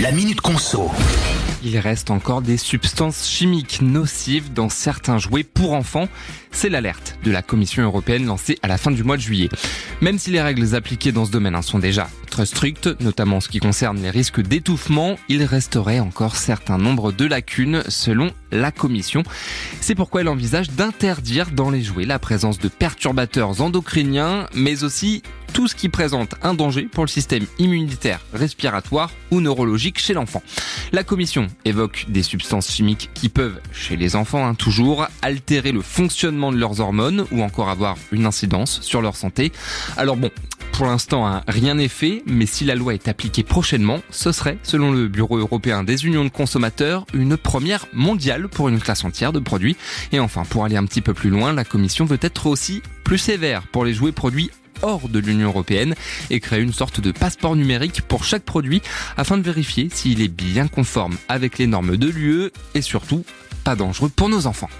La Minute Conso. Il reste encore des substances chimiques nocives dans certains jouets pour enfants. C'est l'alerte de la Commission européenne lancée à la fin du mois de juillet. Même si les règles appliquées dans ce domaine sont déjà très strictes, notamment en ce qui concerne les risques d'étouffement, il resterait encore certain nombre de lacunes selon la Commission. C'est pourquoi elle envisage d'interdire dans les jouets la présence de perturbateurs endocriniens, mais aussi tout ce qui présente un danger pour le système immunitaire, respiratoire ou neurologique chez l'enfant. La commission évoque des substances chimiques qui peuvent, chez les enfants hein, toujours, altérer le fonctionnement de leurs hormones ou encore avoir une incidence sur leur santé. Alors bon, pour l'instant, hein, rien n'est fait, mais si la loi est appliquée prochainement, ce serait, selon le Bureau européen des unions de consommateurs, une première mondiale pour une classe entière de produits. Et enfin, pour aller un petit peu plus loin, la Commission veut être aussi plus sévère pour les jouets produits hors de l'Union européenne et créer une sorte de passeport numérique pour chaque produit afin de vérifier s'il est bien conforme avec les normes de l'UE et surtout pas dangereux pour nos enfants.